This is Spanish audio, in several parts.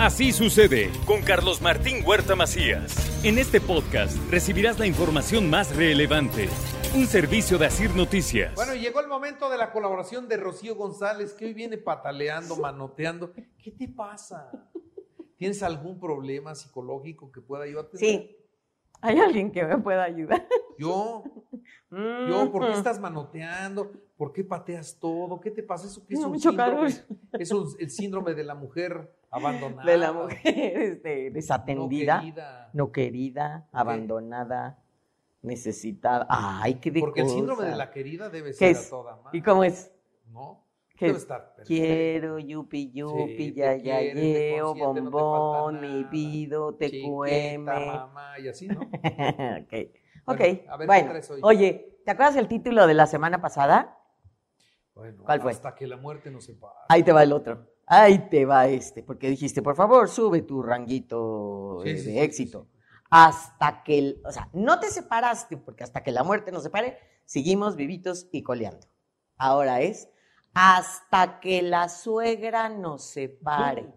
Así sucede con Carlos Martín Huerta Macías. En este podcast recibirás la información más relevante. Un servicio de Asir Noticias. Bueno, llegó el momento de la colaboración de Rocío González, que hoy viene pataleando, manoteando. ¿Qué te pasa? ¿Tienes algún problema psicológico que pueda yo atender? Sí. ¿Hay alguien que me pueda ayudar? Yo, yo, ¿por qué estás manoteando? ¿Por qué pateas todo? ¿Qué te pasa? ¿Eso qué es No, un mucho síndrome? calor. Es un- el síndrome de la mujer abandonada. De la mujer este, desatendida, No querida. no querida, abandonada, necesitada. Ay, qué de Porque el síndrome de la querida debe ¿Qué ser es? a toda madre. ¿Y cómo es? ¿No? Quiero, yupi, yupi, Sí, ya, ya, yeo, no bombón, mi pido, te cueme. mamá, y así, ¿no? ok, ok. A ver, ¿qué bueno, traes hoy? oye, ¿te acuerdas el título de la semana pasada? Bueno, ¿Cuál fue? Hasta que la muerte nos separe. Ahí te va el otro. Ahí te va este, porque dijiste, por favor, sube tu ranguito Sí, eh, de sí, éxito. sí. Hasta que, el- o sea, no te separaste, porque hasta que la muerte nos separe, seguimos vivitos y coleando. Ahora es, hasta que la suegra nos separe.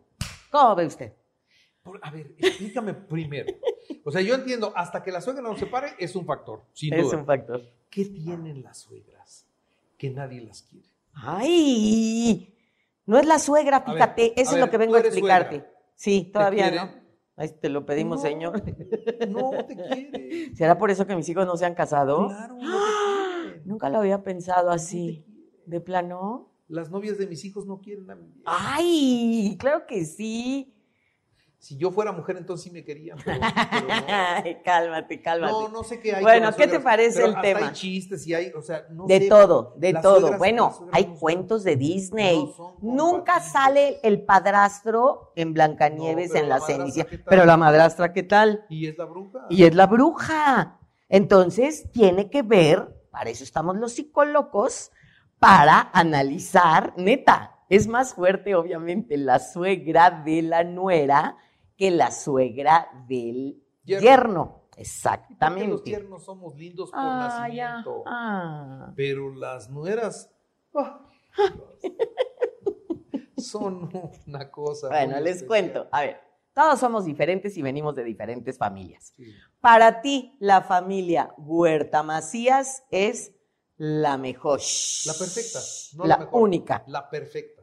¿Cómo ve usted? Por- a ver, explícame primero. O sea, yo entiendo, hasta que la suegra nos separe es un factor, sin Es duda. un factor. ¿Qué tienen las suegras que nadie las quiere? ¡Ay! No es la suegra, ver, fíjate, eso es ver, lo que vengo a explicarte. suegra. Sí, todavía no. Ahí te lo pedimos, No, señor. No te quiere. ¿Será por eso que mis hijos no se han casado? Claro, no. Nunca lo había pensado así. ¿De plano? Las novias de mis hijos no quieren a mi vieja. ¡Ay! Claro que sí. Si yo fuera mujer, entonces sí me querían. Pero, pero no. Ay, cálmate, cálmate. No, no sé qué hay. Bueno, ¿qué te parece pero el hasta tema? Hay chistes y hay, o sea, no de sé, todo, de todo. suegras- bueno, hay no son- cuentos de Disney. Nunca sale el padrastro en Blancanieves en la la. Pero la madrastra, ¿qué tal? Y es la bruja. Y es la bruja. Entonces, tiene que ver, para eso estamos los psicólogos, para analizar, neta, es más fuerte obviamente la suegra de la nuera que la suegra del Yerno. yerno. Porque Exactamente. los tiernos somos lindos por Ah, nacimiento. Ah. Pero las nueras ah, son una cosa. Bueno, les especial. cuento. A ver, todos somos diferentes y venimos de diferentes familias. Sí. Para ti, la familia Huerta Macías es la mejor. La perfecta. No la la, mejor, única. La perfecta.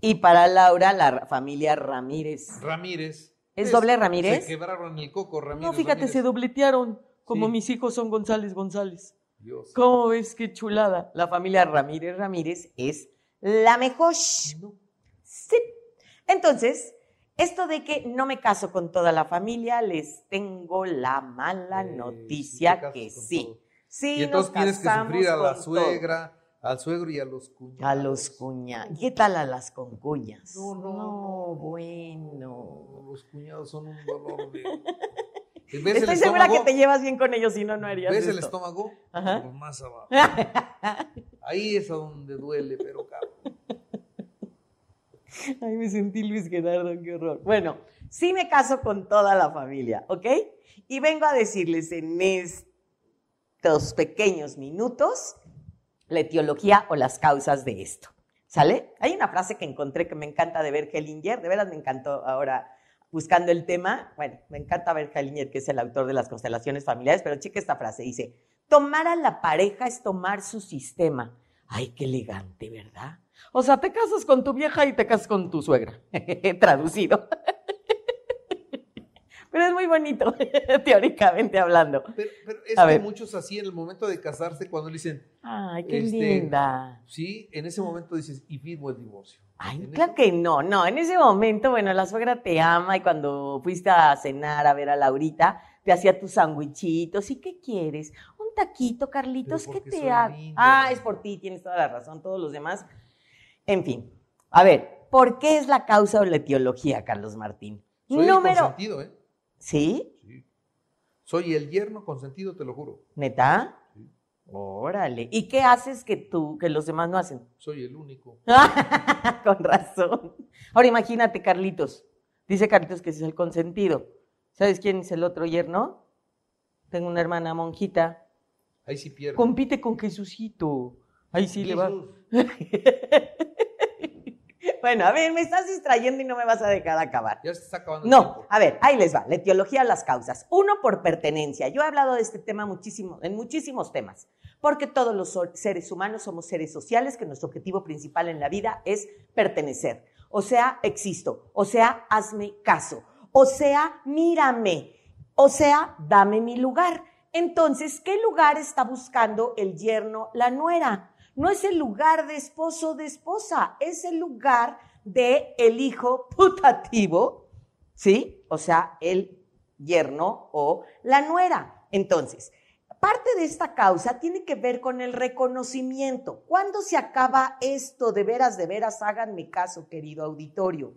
Y para Laura, la familia Ramírez. Ramírez. ¿Es doble Ramírez? Se quebraron el coco, Ramírez. no, fíjate, Ramírez. se dobletearon. Como Sí. mis hijos son González González. Dios. ¿Cómo ves qué chulada? La familia Ramírez Ramírez es la mejor. No. Sí. Entonces, esto de que no me caso con toda la familia, les tengo la mala Eh, noticia que con sí. todos. Sí, Y entonces nos tienes que sufrir a la suegra, al suegro y a los cuñados. A los cuñados. ¿Qué tal a las concuñas? No, no, no. bueno. No, los cuñados son un dolor de. ¿Ves Estoy el segura que te llevas bien con ellos, si no, no harías ¿Ves el estómago? Ajá. Pues más abajo. Ahí es a donde duele, pero cabrón. Ay, me sentí Luis Gerardo, qué horror. Bueno, sí me caso con toda la familia, ¿ok? Y vengo a decirles en estos pequeños minutos la etiología o las causas de esto. ¿Sale? Hay una frase que encontré que me encanta de ver Hellinger, de veras me encantó ahora buscando el tema. Bueno, me encanta ver Hellinger, que es el autor de las constelaciones familiares, pero cheque esta frase, dice, tomar a la pareja es tomar su sistema. Ay, qué elegante, ¿verdad? O sea, te casas con tu vieja y te casas con tu suegra. Traducido. Pero es muy bonito, teóricamente hablando. Pero, pero es A que ver. muchos así en el momento de casarse, cuando le dicen, Ay, qué Este, linda. sí, en ese momento dices, y firmo el divorcio. Ay, claro ese- que no, no, en ese momento, bueno, la suegra te ama y cuando fuiste a cenar a ver a Laurita, te hacía tus sandwichitos. ¿Y qué quieres? Un taquito, Carlitos, ¿qué te hago? Ah, es por ti, tienes toda la razón, todos los demás. En fin, a ver, ¿por qué es la causa o la etiología, Carlos Martín? Soy Número. ¿eh? ¿Sí? Sí. Soy el yerno consentido, te lo juro. ¿Neta? Sí. Órale. ¿Y qué haces que tú, que los demás no hacen? Soy el único. Con razón. Ahora imagínate, Carlitos. Dice Carlitos que es el consentido. ¿Sabes quién es el otro yerno? Tengo una hermana monjita. Ahí sí pierde. Compite con Jesucito. Ahí sí le va. Bueno, a ver, me estás distrayendo y no me vas a dejar acabar. Ya se está acabando No, a ver, ahí les va, la etiología de las causas. Uno, por pertenencia. Yo he hablado de este tema muchísimo, en muchísimos temas, porque todos los seres humanos somos seres sociales, que nuestro objetivo principal en la vida es pertenecer. O sea, existo. O sea, hazme caso. O sea, mírame. O sea, dame mi lugar. Entonces, ¿qué lugar está buscando el yerno, la nuera? No es el lugar de esposo o de esposa, es el lugar de el hijo putativo, ¿sí? O sea, el yerno o la nuera. Entonces, parte de esta causa tiene que ver con el reconocimiento. ¿Cuándo se acaba esto? De veras, de veras, háganme caso, querido auditorio.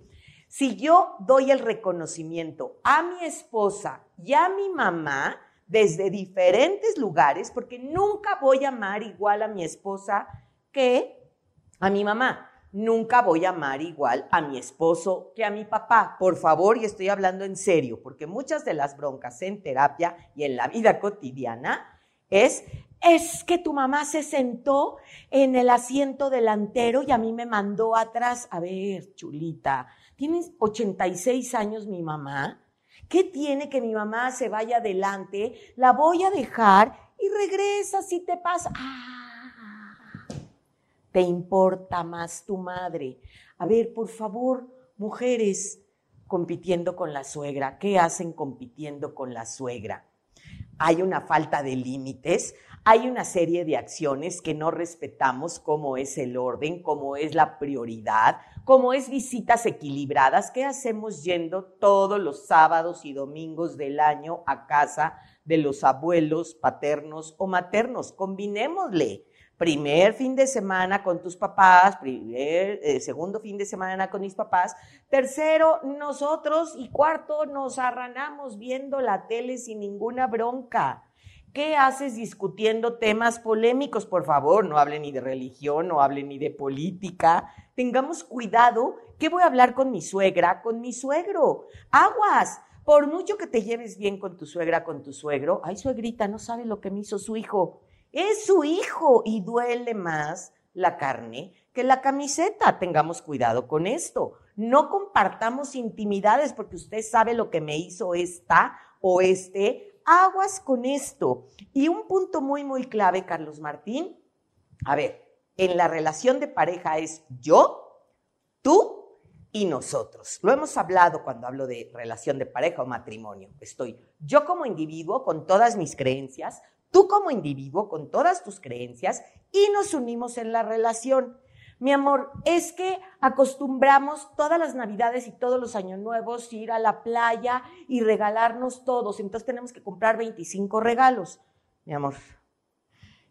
Si yo doy el reconocimiento a mi esposa y a mi mamá desde diferentes lugares, porque nunca voy a amar igual a mi esposa que a mi mamá. Nunca voy a amar igual a mi esposo que a mi papá. Por favor, y estoy hablando en serio, porque muchas de las broncas en terapia y en la vida cotidiana es, es que tu mamá se sentó en el asiento delantero y a mí me mandó atrás. A ver, chulita, tienes 86 años mi mamá. ¿Qué tiene que mi mamá se vaya adelante? La voy a dejar y regresa si te pasa. Ah, te importa más tu madre. A ver, por favor, mujeres compitiendo con la suegra, ¿qué hacen compitiendo con la suegra? Hay una falta de límites, hay una serie de acciones que no respetamos, como es el orden, como es la prioridad, como es visitas equilibradas. ¿Qué hacemos yendo todos los sábados y domingos del año a casa de los abuelos paternos o maternos? Combinémosle. Primer fin de semana con tus papás, eh, segundo fin de semana con mis papás, tercero nosotros y cuarto nos arranamos viendo la tele sin ninguna bronca. ¿Qué haces discutiendo temas polémicos? Por favor, no hablen ni de religión, no hablen ni de política. Tengamos cuidado. ¿Qué voy a hablar con mi suegra? Con mi suegro. Aguas. Por mucho que te lleves bien con tu suegra, con tu suegro, ay, suegrita, no sabe lo que me hizo su hijo. Es su hijo y duele más la carne que la camiseta. Tengamos cuidado con esto. No compartamos intimidades porque usted sabe lo que me hizo esta o este. Aguas con esto. Y un punto muy, muy clave, Carlos Martín. A ver, en la relación de pareja es yo, tú y nosotros. Lo hemos hablado cuando hablo de relación de pareja o matrimonio. Estoy yo como individuo con todas mis creencias, tú como individuo con todas tus creencias y nos unimos en la relación. Mi amor, es que acostumbramos todas las navidades y todos los años nuevos ir a la playa y regalarnos todos. Entonces tenemos que comprar 25 regalos. Mi amor,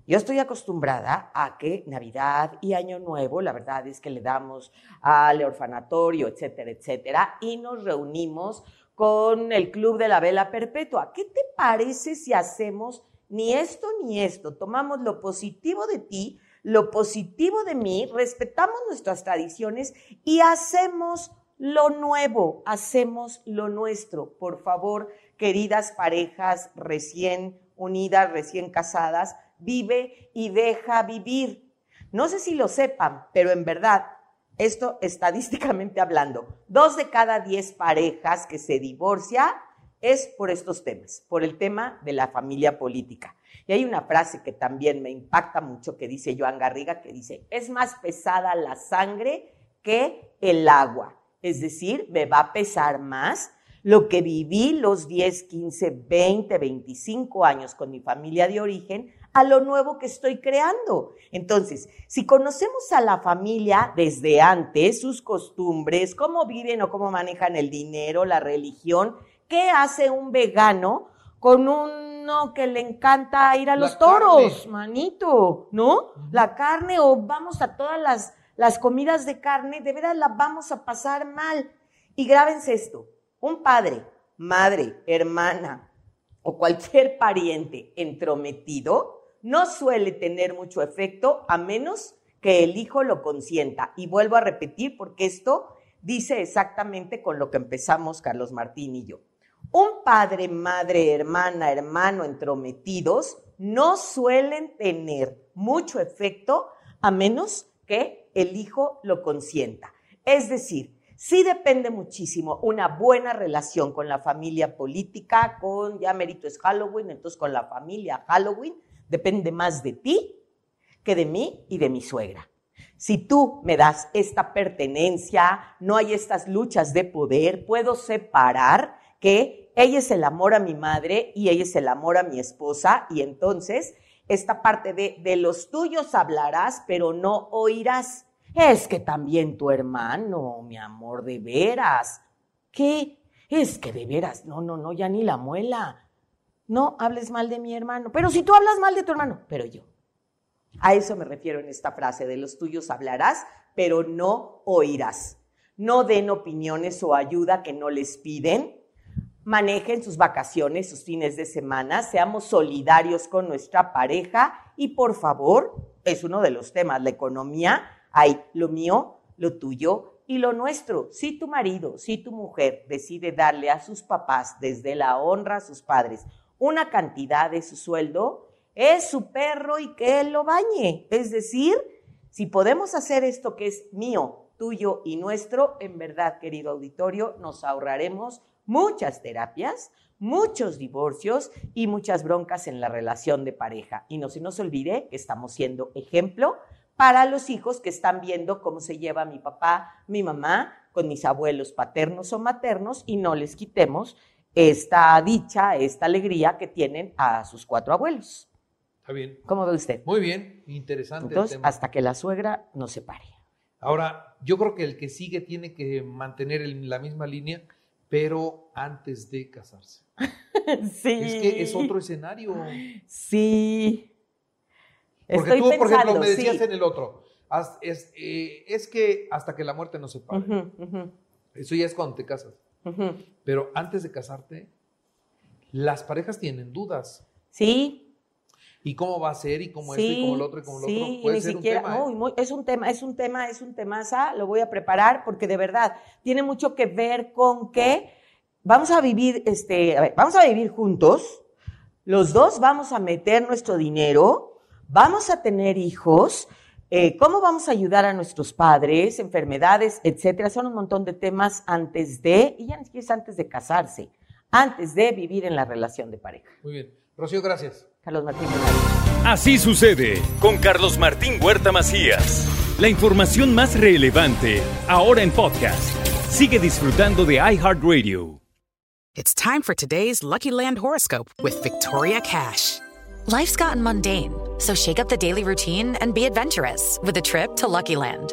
yo estoy acostumbrada a que Navidad y Año Nuevo, la verdad es que le damos al orfanatorio, etcétera, etcétera, y nos reunimos con el Club de la Vela Perpetua. ¿Qué te parece si hacemos ni esto ni esto? Tomamos lo positivo de ti, lo positivo de mí, respetamos nuestras tradiciones y hacemos lo nuevo, hacemos lo nuestro. Por favor, queridas parejas recién unidas, recién casadas, vive y deja vivir. No sé si lo sepan, pero en verdad, esto estadísticamente hablando, dos de cada diez parejas que se divorcia es por estos temas, por el tema de la familia política. Y hay una frase que también me impacta mucho que dice Joan Garriga, que dice, es más pesada la sangre que el agua. Es decir, me va a pesar más lo que viví los 10, 15, 20, 25 años con mi familia de origen a lo nuevo que estoy creando. Entonces, si conocemos a la familia desde antes, sus costumbres, cómo viven o cómo manejan el dinero, la religión, ¿qué hace un vegano con uno que le encanta ir a La los toros, carne. manito? ¿No? La carne o vamos a todas las las comidas de carne, de veras las vamos a pasar mal. Y grábense esto, un padre, madre, hermana o cualquier pariente entrometido no suele tener mucho efecto a menos que el hijo lo consienta. Y vuelvo a repetir porque esto dice exactamente con lo que empezamos Carlos Martín y yo. Un padre, madre, hermana, hermano entrometidos no suelen tener mucho efecto a menos que el hijo lo consienta. Es decir, sí depende muchísimo una buena relación con la familia política, con, ya mérito es Halloween, entonces con la familia Halloween, depende más de ti que de mí y de mi suegra. Si tú me das esta pertenencia, no hay estas luchas de poder, puedo separar que ella es el amor a mi madre y ella es el amor a mi esposa y entonces esta parte de, de los tuyos hablarás, pero no oirás. Es que también tu hermano, mi amor, de veras. ¿Qué? Es que de veras, no, no, no, ya ni la muela. No hables mal de mi hermano. Pero si tú hablas mal de tu hermano, pero yo. A eso me refiero en esta frase, de los tuyos hablarás, pero no oirás. No den opiniones o ayuda que no les piden. Manejen sus vacaciones, sus fines de semana, seamos solidarios con nuestra pareja y por favor, es uno de los temas, la economía, hay lo mío, lo tuyo y lo nuestro. Si tu marido, si tu mujer decide darle a sus papás desde la honra a sus padres una cantidad de su sueldo, es su perro y que él lo bañe. Es decir, si podemos hacer esto que es mío, tuyo y nuestro, en verdad, querido auditorio, nos ahorraremos muchas terapias, muchos divorcios y muchas broncas en la relación de pareja. Y no se nos olvide que estamos siendo ejemplo para los hijos que están viendo cómo se lleva mi papá, mi mamá, con mis abuelos paternos o maternos y no les quitemos esta dicha, esta alegría que tienen a sus cuatro abuelos. Está bien. ¿Cómo ve usted? Muy bien, interesante. el Entonces, tema. hasta que la suegra no se pare. Ahora, yo creo que el que sigue tiene que mantener la misma línea, pero antes de casarse. sí. Es que es otro escenario. Sí. Porque Estoy tú, por pensando, ejemplo, me decías sí. en el otro, es, eh, es que hasta que la muerte nos separe. Ujú, Eso ya es cuando te casas. Pero antes de casarte, las parejas tienen dudas. Sí, ¿Y cómo va a ser? ¿Y cómo sí, esto? ¿Y cómo el otro? ¿Y cómo el sí, otro? y Puede ni ser siquiera, un tema. ¿eh? no, es un tema, es un tema, es un temaza, lo voy a preparar porque de verdad tiene mucho que ver con que vamos a vivir, este, a ver, vamos a vivir juntos, los dos vamos a meter nuestro dinero, vamos a tener hijos, eh, cómo vamos a ayudar a nuestros padres, enfermedades, etcétera, son un montón de temas antes de, y ya ni siquiera es antes de casarse, antes de vivir en la relación de pareja. Muy bien. Rocío, gracias. Carlos Martín. Así sucede con Carlos Martín Huerta Macías. La información más relevante ahora en podcast. Sigue disfrutando de iHeartRadio. It's time for today's Lucky Land horoscope with Victoria Cash. Life's gotten mundane, so shake up the daily routine and be adventurous with a trip to Lucky Land.